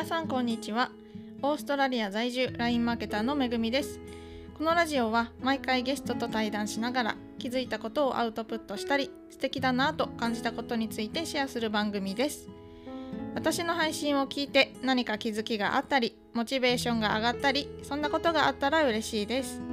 皆さんこんにちは。オーストラリア在住 LINE マーケターのめぐみです。このラジオは毎回ゲストと対談しながら気づいたことをアウトプットしたり素敵だなと感じたことについてシェアする番組です。私の配信を聞いて何か気づきがあったりモチベーションが上がったりそんなことがあったら嬉しいです。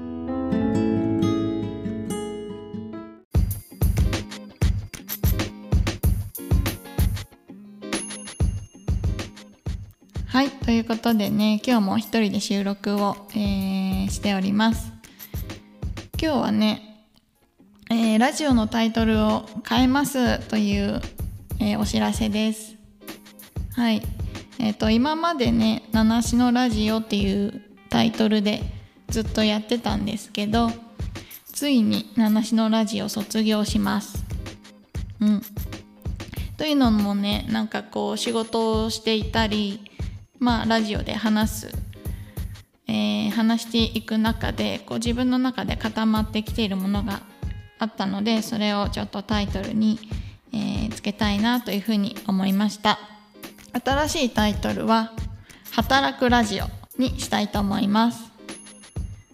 はいということでね今日も一人で収録を、えー、しております。今日はね、えー、ラジオのタイトルを変えますという、えー、お知らせです。はい。えっ、と今までね「七しのラジオ」っていうタイトルでずっとやってたんですけどついに「七しのラジオ」卒業します。うん。というのもねなんかこう仕事をしていたりまあ、ラジオで話す、えー、話していく中でこう自分の中で固まってきているものがあったのでそれをちょっとタイトルに、えー、つけたいなというふうに思いました。新しいタイトルは「働くラジオ」にしたいと思います。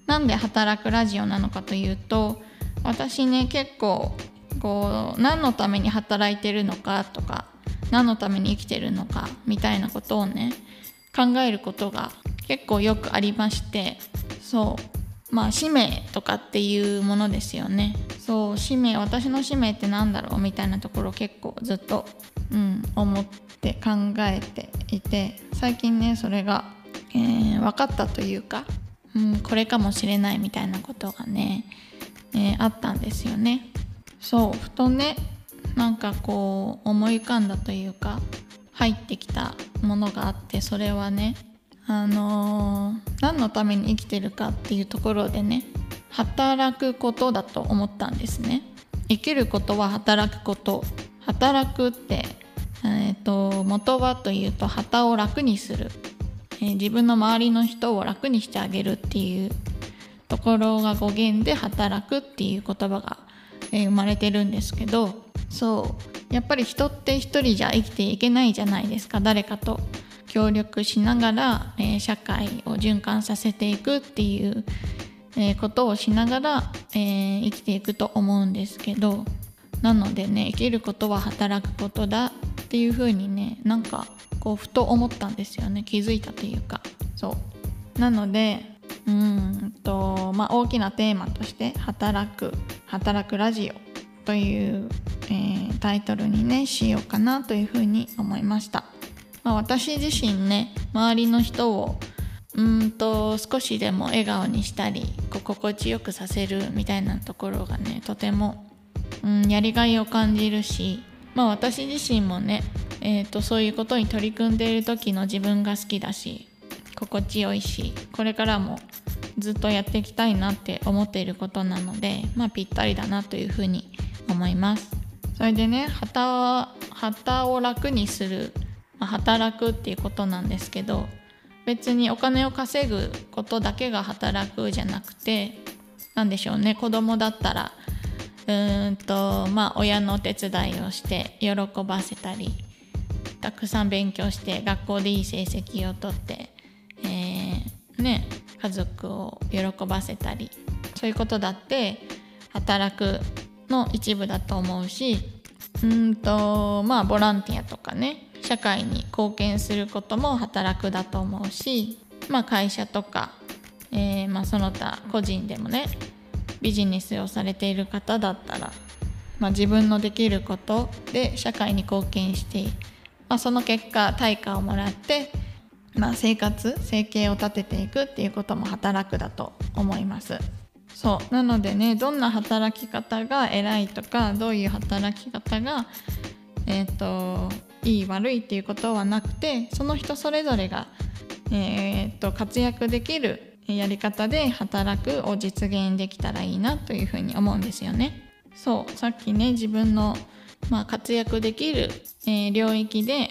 なんで働くラジオなのかというと私ね結構こう何のために働いてるのかとか何のために生きてるのかみたいなことをね考えることが結構よくありましてそうまあ使命とかっていうものですよね。そう使命私の使命って何だろう？みたいなところ結構ずっと、うん、思って考えていて最近ねそれが、えー、分かったというか、うん、これかもしれないみたいなことがね、えー、あったんですよね。そうふとねなんかこう思い浮かんだというか入ってきたものがあってそれはねあのー、何のために生きてるかっていうところでね働くことだと思ったんですね。生きることは働くこと。働くって、えーと、元はというと旗を楽にする、えー、自分の周りの人を楽にしてあげるっていうところが語源で働くっていう言葉が、えー、生まれてるんですけどそう。やっぱり人って一人じゃ生きていけないじゃないですか。誰かと協力しながら、えー、社会を循環させていくっていう、えー、ことをしながら、えー、生きていくと思うんですけど。なのでね生きることは働くことだっていうふうにねなんかこうふと思ったんですよね。気づいたというか。そう。なのでうんとまあ大きなテーマとして「働く働くラジオ」という、えー、タイトルにねしようかなというふうに思いました、まあ、私自身ね周りの人をうんと少しでも笑顔にしたり心地よくさせるみたいなところがねとても、うん、やりがいを感じるし、まあ、私自身もね、えーと、そういうことに取り組んでいる時の自分が好きだし心地よいしこれからもずっとやっていきたいなって思っていることなので、まあ、ぴったりだなというふうに思います。それでね旗旗を楽にする、まあ、働くっていうことなんですけど別にお金を稼ぐことだけが働くじゃなくて何でしょうね子供だったらうんとまあ親のお手伝いをして喜ばせたりたくさん勉強して学校でいい成績をとって、えー、ね家族を喜ばせたりそういうことだって働くの一部だと思うしうんとまあボランティアとかね社会に貢献することも働くだと思うし、まあ、会社とか、えー、まあ、その他個人でもねビジネスをされている方だったら、まあ、自分のできることで社会に貢献して、まあ、その結果対価をもらって、ま、生活生計を立てていくっていうことも働くだと思います。そうなのでねどんな働き方が偉いとかどういう働き方がえっ、ー、といい悪いっていうことはなくてその人それぞれが、えーと、活躍できるやり方で働くを実現できたらいいなというふうに思うんですよね。そうさっきね自分の、まあ、活躍できる、えー、領域で、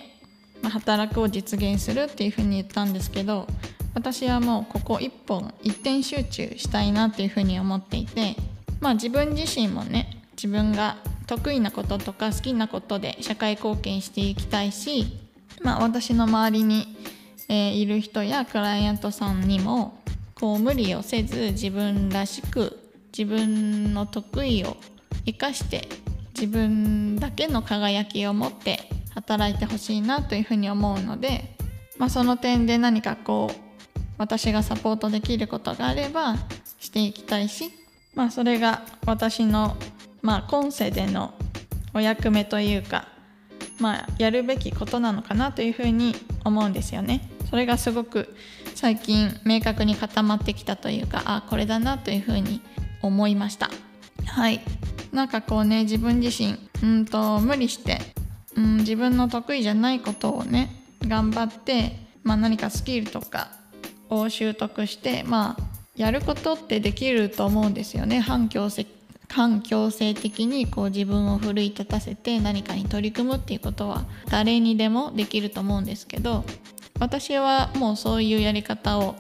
まあ、働くを実現するっていうふうに言ったんですけど私はもうここ一本一点集中したいなっていうふうに思っていてまあ自分自身もね自分が得意なこととか好きなことで社会貢献していきたいし、まあ、私の周りにえー、いる人やクライアントさんにもこう無理をせず自分らしく自分の得意を生かして自分だけの輝きを持って働いてほしいなというふうに思うので、まあ、その点で何かこう私がサポートできることがあればしていきたいし、まあ、それが私の、まあ、今世でのお役目というか、まあ、やるべきことなのかなというふうに思うんですよね。それがすごく最近明確に固まってきたというかあこれだなというふうに思いました。はいなんかこうね自分自身うんと無理して、うん、自分の得意じゃないことをね頑張って、まあ、何かスキルとかを習得してまあやることってできると思うんですよね反強制反強制的にこう自分を奮い立たせて何かに取り組むっていうことは誰にでもできると思うんですけど私はもうそういうやり方を、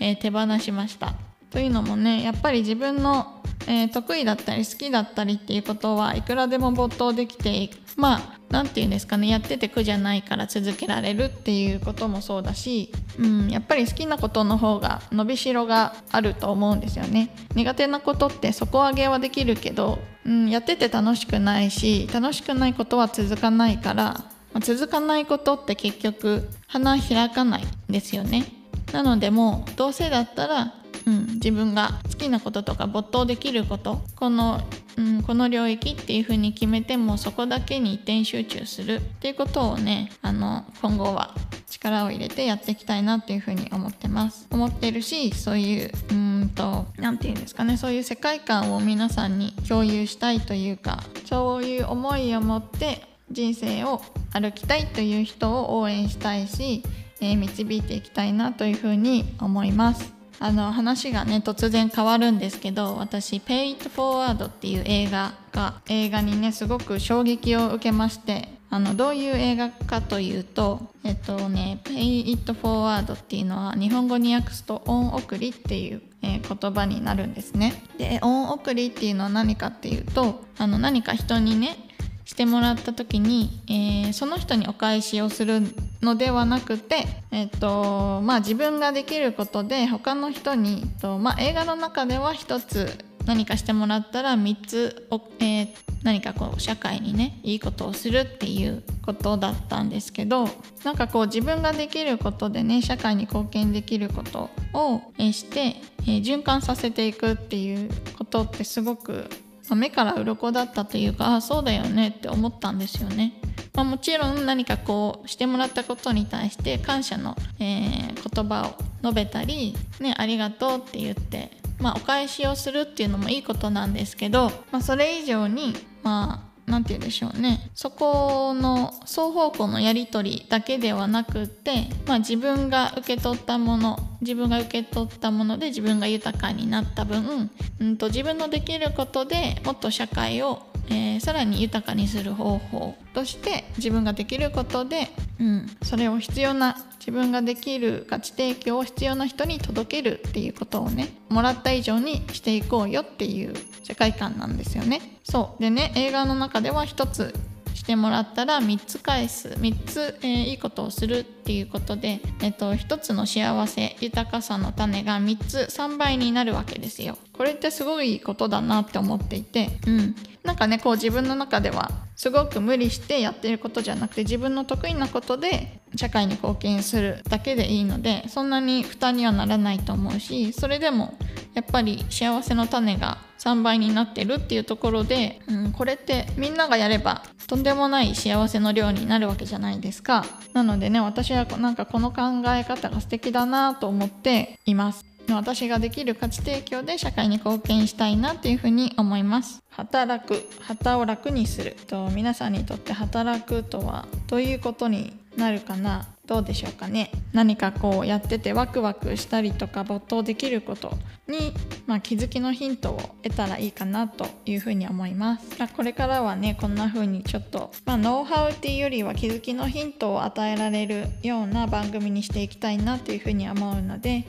えー、手放しました。というのもねやっぱり自分のえー、得意だったり好きだったりっていうことはいくらでも没頭できてまあ何て言うんですかねやってて苦じゃないから続けられるっていうこともそうだし、うん、やっぱり好きなことの方が伸びしろがあると思うんですよね。苦手なことって底上げはできるけど、うん、やってて楽しくないし楽しくないことは続かないから、まあ、続かないことって結局花開かないんですよね。なのでもうどうせだったらうん、自分が好きなこととか没頭できることこの,、うん、この領域っていうふうに決めてもそこだけに一点集中するっていうことをねあの今後は力を入れてやっていきたいなっていうふうに思ってます。思ってるしそういううんと何て言うんですかね。そういう世界観を皆さんに共有したいというかそういう思いを持って人生を歩きたいという人を応援したいし、えー、導いていきたいなというふうに思います。あの話がね突然変わるんですけど私「Pay It Forward」っていう映画が映画にねすごく衝撃を受けましてあのどういう映画かというとえっとね「Pay It Forward」っていうのは日本語に訳すと「恩送り」っていう、えー、言葉になるんですね。で恩送りっていうのは何かっていうとあの何か人にねしてもらった時に、えー、その人にお返しをするのではなくて、えーとまあ、自分ができることで他の人に、とまあ、映画の中では1つ何かしてもらったら3つお、えー、何かこう社会にねいいことをするっていうことだったんですけどなんかこう自分ができることでね社会に貢献できることをして、えー、循環させていくっていうことってすごく目から鱗だったというかあそうだよねって思ったんですよね。まあ、もちろん何かこうしてもらったことに対して感謝の、えー、言葉を述べたり、ね、ありがとうって言って、まあ、お返しをするっていうのもいいことなんですけど、まあ、それ以上にまあ何て言うんでしょうね。そこの双方向のやり取りだけではなくって、まあ、自分が受け取ったもの自分が受け取ったもので自分が豊かになった分、うんと、自分のできることでもっと社会をえー、さらに豊かにする方法として自分ができることで、うん、それを必要な自分ができる価値提供を必要な人に届けるっていうことをねもらった以上にしていこうよっていう世界観なんですよね。そうでね映画の中では一つしてもらったら3つ返す3つ、えー、いいことをするっていうことで、えっと、1つの幸せ豊かさの種が3つ3倍になるわけですよ。これってすごいことだなって思っていて、うん、なんかねこう自分の中ではすごく無理してやってることじゃなくて自分の得意なことで社会に貢献するだけでいいのでそんなに負担にはならないと思うしそれでもやっぱり幸せの種が3倍になってるっていうところで、うん、これってみんながやればとんでもない幸せの量になるわけじゃないですか。なのでね私はなんかこの考え方が素敵だなと思っています。私ができる価値提供で社会に貢献したいなっていうふうに思います。働く旗を楽にする。と皆さんにとって働くとはどういうことになるかな？どうでしょうかね？何かこうやっててワクワクしたりとか没頭できることに、まあ、気づきのヒントを得たらいいかなというふうに思います、まあ、これからはねこんな風にちょっと、まあ、ノウハウっていうよりは気づきのヒントを与えられるような番組にしていきたいなというふうに思うので、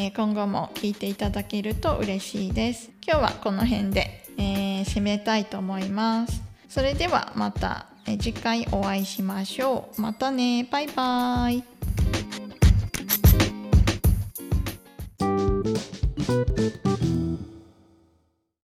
えー、今後も聞いていただけると嬉しいです今日はこの辺で、えー、締めたいと思いますそれではまた次回お会いしましょう。またね。バイバーイ。